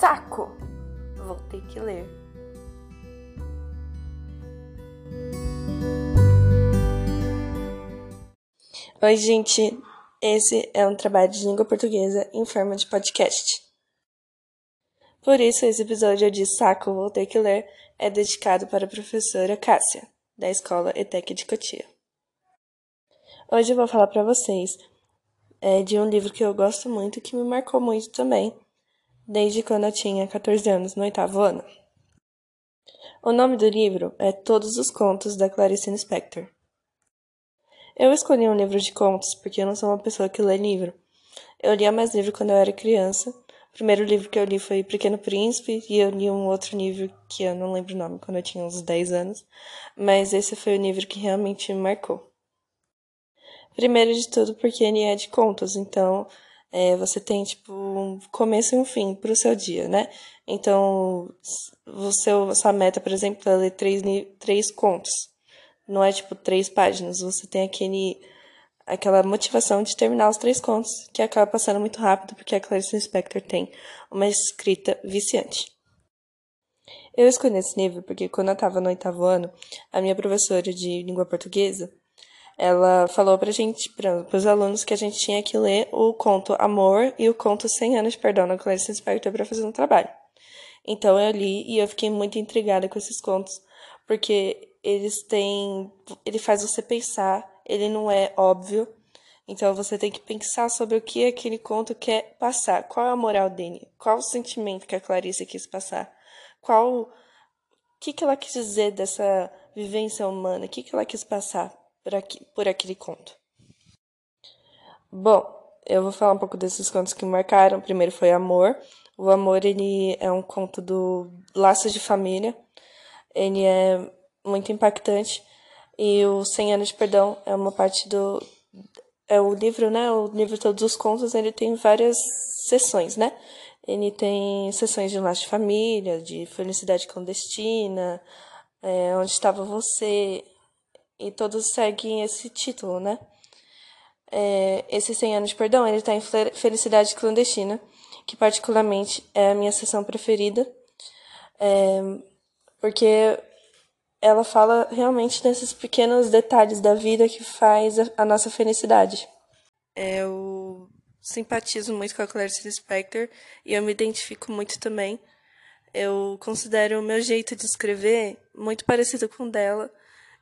saco! Vou ter que ler. Oi, gente. Esse é um trabalho de língua portuguesa em forma de podcast. Por isso, esse episódio de Saco Vou Ter Que Ler é dedicado para a professora Cássia, da Escola ETEC de Cotia. Hoje eu vou falar para vocês é, de um livro que eu gosto muito e que me marcou muito também, desde quando eu tinha 14 anos, no oitavo ano. O nome do livro é Todos os Contos da Clarice Lispector. Eu escolhi um livro de contos porque eu não sou uma pessoa que lê livro. Eu lia mais livro quando eu era criança. O primeiro livro que eu li foi Pequeno Príncipe e eu li um outro livro que eu não lembro o nome quando eu tinha uns 10 anos, mas esse foi o livro que realmente me marcou. Primeiro de tudo porque ele é de contos, então é, você tem tipo um começo e um fim para o seu dia, né? Então, você, sua meta, por exemplo, é ler três, três contos não é tipo três páginas, você tem aquele aquela motivação de terminar os três contos, que acaba passando muito rápido porque a Clarice Lispector tem uma escrita viciante. Eu escolhi esse livro porque quando eu estava no oitavo ano, a minha professora de língua portuguesa, ela falou pra gente, para os alunos, que a gente tinha que ler o conto Amor e o conto 100 anos de perdão da Clarice Lispector para fazer um trabalho. Então eu li e eu fiquei muito intrigada com esses contos, porque eles têm. Ele faz você pensar, ele não é óbvio. Então você tem que pensar sobre o que aquele conto quer passar. Qual é a moral dele? Qual o sentimento que a Clarice quis passar? Qual. O que, que ela quis dizer dessa vivência humana? O que, que ela quis passar por, aqui, por aquele conto? Bom, eu vou falar um pouco desses contos que me marcaram. O primeiro foi Amor. O Amor, ele é um conto do Laços de Família. Ele é muito impactante. E o 100 anos de perdão é uma parte do é o livro, né? O livro todos os contos, ele tem várias sessões, né? Ele tem sessões de laço de família, de felicidade clandestina, é, onde estava você, e todos seguem esse título, né? É, esse 100 anos de perdão, ele está em felicidade clandestina, que particularmente é a minha sessão preferida, é, porque ela fala realmente desses pequenos detalhes da vida que faz a, a nossa felicidade. É, eu simpatizo muito com a Clarice Lispector e eu me identifico muito também. Eu considero o meu jeito de escrever muito parecido com o dela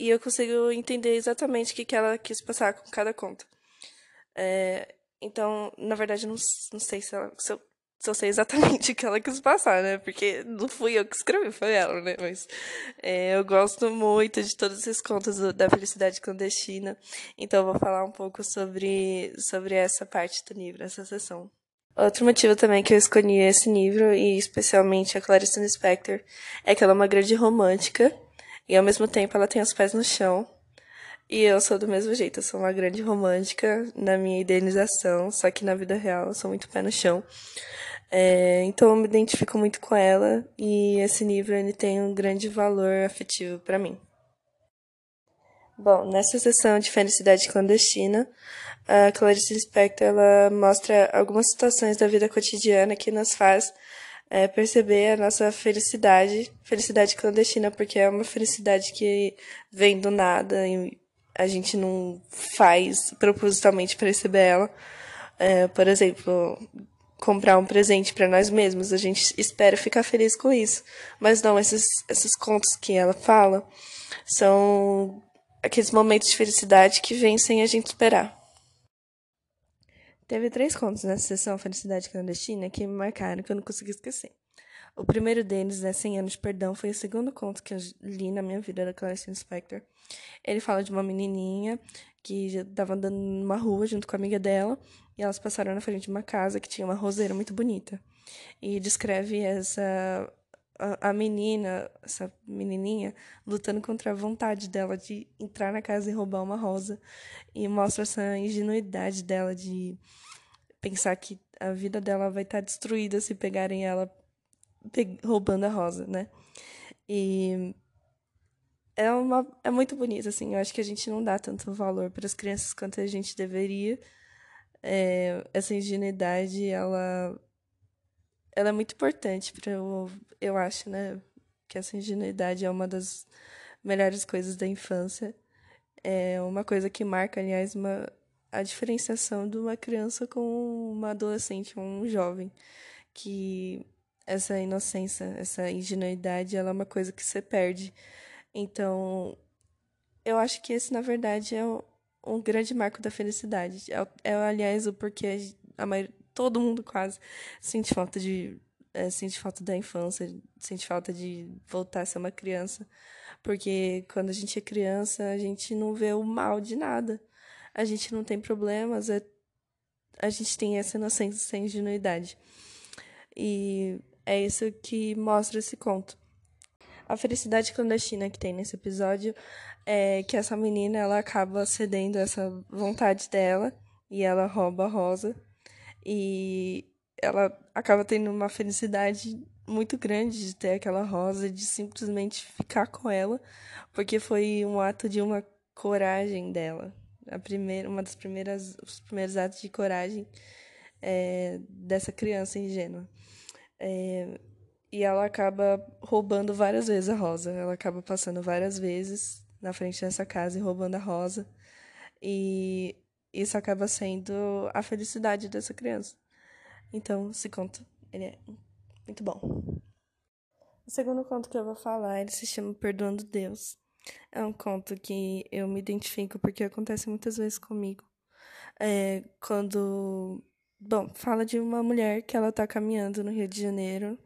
e eu consigo entender exatamente o que, que ela quis passar com cada conto. É, então, na verdade, não, não sei se, ela, se eu se eu sei exatamente o que ela quis passar, né? Porque não fui eu que escrevi, foi ela, né? Mas é, eu gosto muito de todos esses contos do, da felicidade clandestina. Então eu vou falar um pouco sobre, sobre essa parte do livro, essa sessão. Outro motivo também que eu escolhi esse livro, e especialmente a Clarice Lispector, é que ela é uma grande romântica, e ao mesmo tempo ela tem os pés no chão. E eu sou do mesmo jeito, eu sou uma grande romântica na minha idealização, só que na vida real eu sou muito pé no chão. É, então eu me identifico muito com ela e esse livro ele tem um grande valor afetivo para mim. Bom, nessa sessão de Felicidade Clandestina, a Clarice Lispector ela mostra algumas situações da vida cotidiana que nos faz é, perceber a nossa felicidade, felicidade clandestina, porque é uma felicidade que vem do nada e a gente não faz propositalmente perceber ela. É, por exemplo, comprar um presente para nós mesmos. A gente espera ficar feliz com isso. Mas não, esses, esses contos que ela fala são aqueles momentos de felicidade que vêm sem a gente esperar. Teve três contos nessa sessão Felicidade Clandestina que me marcaram, que eu não consegui esquecer. O primeiro deles, né, 100 anos de perdão, foi o segundo conto que eu li na minha vida da Clarice Spector. Ele fala de uma menininha que estava andando numa rua junto com a amiga dela e elas passaram na frente de uma casa que tinha uma roseira muito bonita. E descreve essa a, menina, essa menininha, lutando contra a vontade dela de entrar na casa e roubar uma rosa. E mostra essa ingenuidade dela de pensar que a vida dela vai estar destruída se pegarem ela roubando a rosa, né? E é, uma, é muito bonito, assim. Eu acho que a gente não dá tanto valor para as crianças quanto a gente deveria. É, essa ingenuidade, ela ela é muito importante para eu, eu acho, né? Que essa ingenuidade é uma das melhores coisas da infância. É uma coisa que marca, aliás, uma, a diferenciação de uma criança com uma adolescente, um jovem, que essa inocência, essa ingenuidade, ela é uma coisa que você perde. Então, eu acho que esse, na verdade, é um grande marco da felicidade. É, é aliás, o porquê a maioria, todo mundo quase sente falta de é, sente falta da infância, sente falta de voltar a ser uma criança, porque quando a gente é criança, a gente não vê o mal de nada. A gente não tem problemas, é, a gente tem essa inocência, essa ingenuidade. E é isso que mostra esse conto. A felicidade clandestina que tem nesse episódio é que essa menina ela acaba cedendo essa vontade dela e ela rouba a Rosa e ela acaba tendo uma felicidade muito grande de ter aquela rosa, de simplesmente ficar com ela, porque foi um ato de uma coragem dela. A primeira, uma das primeiras, os primeiros atos de coragem é, dessa criança ingênua. É, e ela acaba roubando várias vezes a rosa. Ela acaba passando várias vezes na frente dessa casa e roubando a rosa. E isso acaba sendo a felicidade dessa criança. Então, esse conto, ele é muito bom. O segundo conto que eu vou falar, ele se chama Perdoando Deus. É um conto que eu me identifico porque acontece muitas vezes comigo. É, quando. Bom, fala de uma mulher que ela tá caminhando no Rio de Janeiro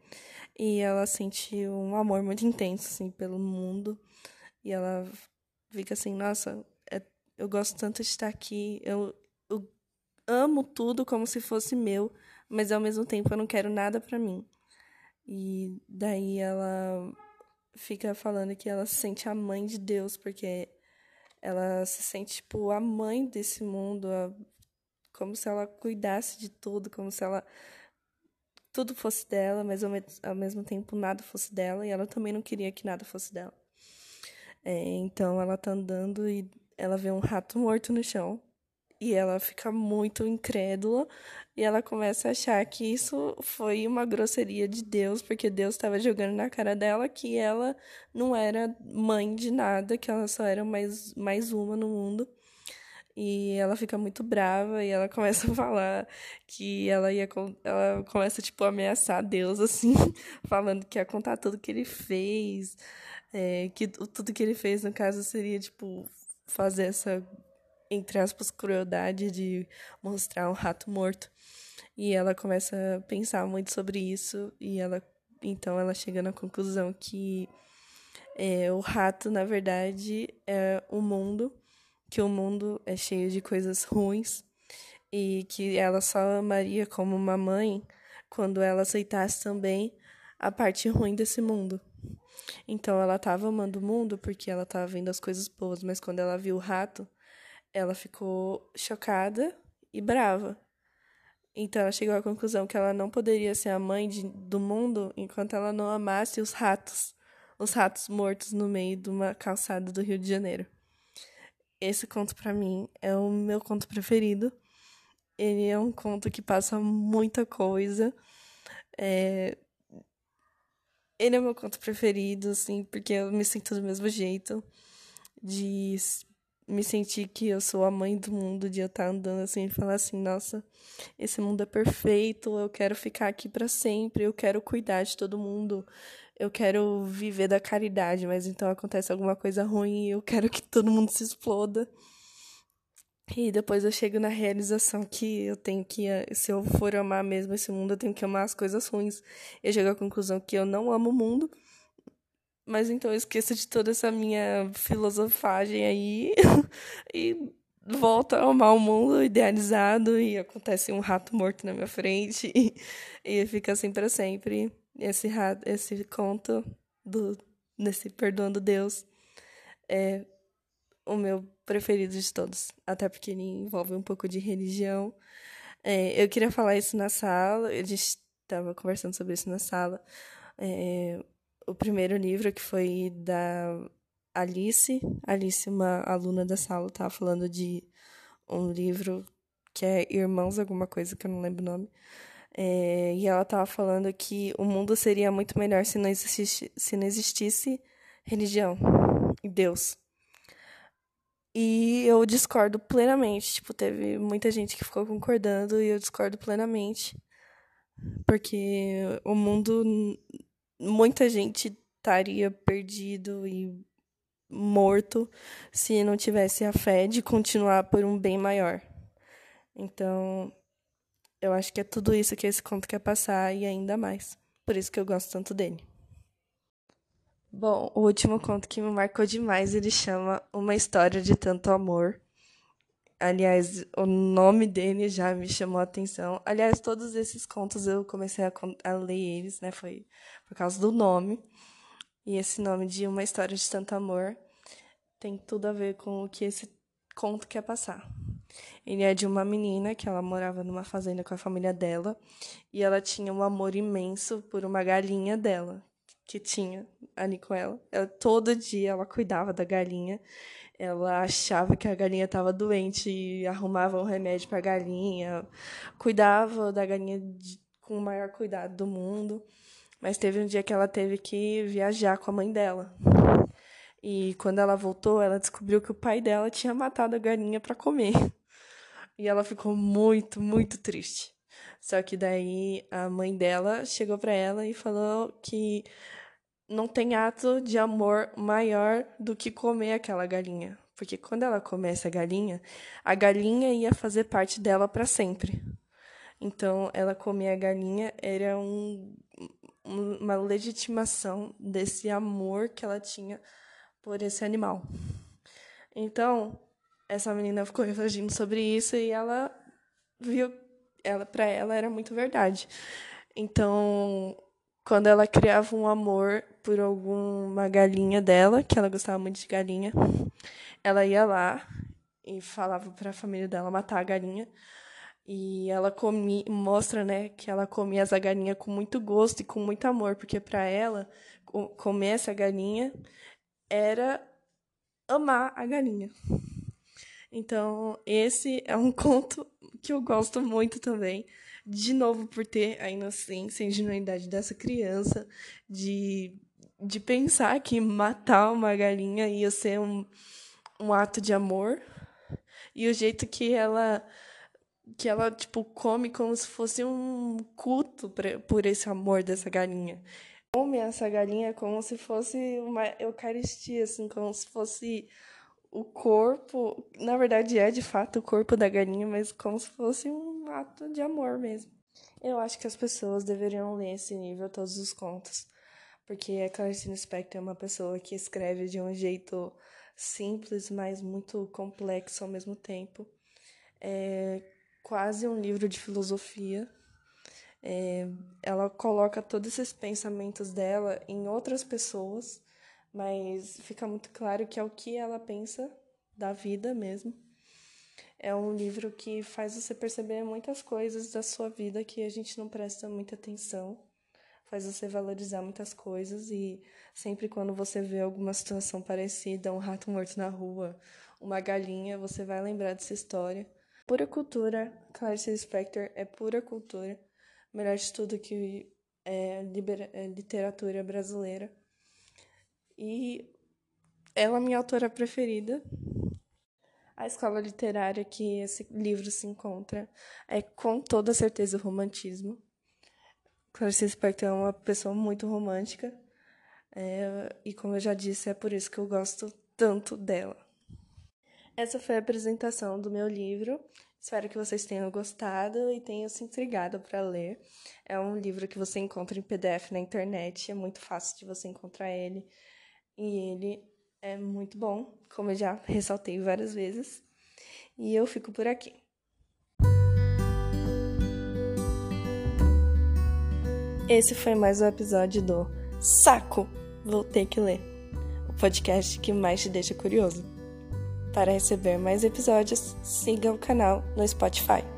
e ela sente um amor muito intenso, assim, pelo mundo. E ela fica assim, nossa, eu gosto tanto de estar aqui, eu, eu amo tudo como se fosse meu, mas ao mesmo tempo eu não quero nada para mim. E daí ela fica falando que ela se sente a mãe de Deus, porque ela se sente, tipo, a mãe desse mundo, a, como se ela cuidasse de tudo, como se ela tudo fosse dela, mas ao, ao mesmo tempo nada fosse dela, e ela também não queria que nada fosse dela. É, então ela tá andando e ela vê um rato morto no chão. E ela fica muito incrédula e ela começa a achar que isso foi uma grosseria de Deus, porque Deus estava jogando na cara dela que ela não era mãe de nada, que ela só era mais, mais uma no mundo. E ela fica muito brava e ela começa a falar que ela ia ela começa tipo a ameaçar Deus assim, falando que ia contar tudo que ele fez, é, que tudo que ele fez no caso seria tipo fazer essa entre aspas crueldade de mostrar um rato morto. E ela começa a pensar muito sobre isso e ela então ela chega na conclusão que é, o rato na verdade é o mundo que o mundo é cheio de coisas ruins e que ela só amaria como uma mãe quando ela aceitasse também a parte ruim desse mundo. Então ela estava amando o mundo porque ela estava vendo as coisas boas, mas quando ela viu o rato, ela ficou chocada e brava. Então ela chegou à conclusão que ela não poderia ser a mãe de, do mundo enquanto ela não amasse os ratos, os ratos mortos no meio de uma calçada do Rio de Janeiro. Esse conto para mim é o meu conto preferido. Ele é um conto que passa muita coisa. É... Ele é o meu conto preferido, assim, porque eu me sinto do mesmo jeito. De me sentir que eu sou a mãe do mundo, de eu estar andando assim e falar assim: nossa, esse mundo é perfeito, eu quero ficar aqui para sempre, eu quero cuidar de todo mundo, eu quero viver da caridade, mas então acontece alguma coisa ruim e eu quero que todo mundo se exploda. E depois eu chego na realização que eu tenho que, se eu for amar mesmo esse mundo, eu tenho que amar as coisas ruins. Eu chego à conclusão que eu não amo o mundo, mas então eu esqueço de toda essa minha filosofagem aí e volto a amar o mundo idealizado e acontece um rato morto na minha frente e, e fica assim para sempre esse, esse conto do, nesse Perdoando Deus é o meu preferido de todos. Até porque ele envolve um pouco de religião. É, eu queria falar isso na sala, a gente estava conversando sobre isso na sala. É, o primeiro livro, que foi da Alice, Alice, uma aluna da sala, estava falando de um livro que é Irmãos, alguma coisa que eu não lembro o nome É, e ela estava falando que o mundo seria muito melhor se não existisse, se não existisse religião e Deus. E eu discordo plenamente. Tipo, teve muita gente que ficou concordando e eu discordo plenamente. Porque o mundo. Muita gente estaria perdido e morto se não tivesse a fé de continuar por um bem maior. Então, eu acho que é tudo isso que esse conto quer passar e ainda mais. Por isso que eu gosto tanto dele. Bom, o último conto que me marcou demais, ele chama Uma História de Tanto Amor. Aliás, o nome dele já me chamou a atenção. Aliás, todos esses contos eu comecei a, a ler eles, né? Foi por causa do nome. E esse nome de Uma História de Tanto Amor tem tudo a ver com o que esse conto quer passar. Ele é de uma menina que ela morava numa fazenda com a família dela e ela tinha um amor imenso por uma galinha dela, que tinha ali com ela. ela. Todo dia ela cuidava da galinha. Ela achava que a galinha estava doente e arrumava um remédio para a galinha. Cuidava da galinha de, com o maior cuidado do mundo. Mas teve um dia que ela teve que viajar com a mãe dela. E quando ela voltou, ela descobriu que o pai dela tinha matado a galinha para comer. E ela ficou muito, muito triste. Só que daí a mãe dela chegou para ela e falou que não tem ato de amor maior do que comer aquela galinha. Porque quando ela come essa galinha, a galinha ia fazer parte dela para sempre. Então, ela comer a galinha era um, uma legitimação desse amor que ela tinha por esse animal. Então, essa menina ficou refletindo sobre isso e ela viu, ela para ela era muito verdade. Então, quando ela criava um amor por alguma galinha dela, que ela gostava muito de galinha, ela ia lá e falava para a família dela matar a galinha. E ela comia, mostra, né, que ela comia essa galinha com muito gosto e com muito amor, porque para ela comer essa galinha era amar a galinha. Então, esse é um conto que eu gosto muito também. De novo por ter a inocência e ingenuidade dessa criança de, de pensar que matar uma galinha ia ser um, um ato de amor. E o jeito que ela que ela tipo come como se fosse um culto por esse amor dessa galinha. Come essa galinha como se fosse uma eucaristia assim como se fosse o corpo, na verdade é de fato o corpo da galinha, mas como se fosse um ato de amor mesmo. Eu acho que as pessoas deveriam ler esse nível todos os contos, porque a Clarice Spector é uma pessoa que escreve de um jeito simples, mas muito complexo ao mesmo tempo. É quase um livro de filosofia. É, ela coloca todos esses pensamentos dela em outras pessoas mas fica muito claro que é o que ela pensa da vida mesmo. É um livro que faz você perceber muitas coisas da sua vida que a gente não presta muita atenção, faz você valorizar muitas coisas e sempre quando você vê alguma situação parecida, um rato morto na rua, uma galinha, você vai lembrar dessa história. Pura cultura, Clarice Lispector é pura cultura, melhor de tudo que é, é literatura brasileira. E ela é minha autora preferida. A escola literária que esse livro se encontra é com toda certeza o romantismo. Clarice Lispector é uma pessoa muito romântica. É, e como eu já disse, é por isso que eu gosto tanto dela. Essa foi a apresentação do meu livro. Espero que vocês tenham gostado e tenham se intrigado para ler. É um livro que você encontra em PDF na internet, é muito fácil de você encontrar ele e ele é muito bom, como eu já ressaltei várias vezes. E eu fico por aqui. Esse foi mais um episódio do Saco! Vou ter que ler. O podcast que mais te deixa curioso. Para receber mais episódios, siga o canal no Spotify.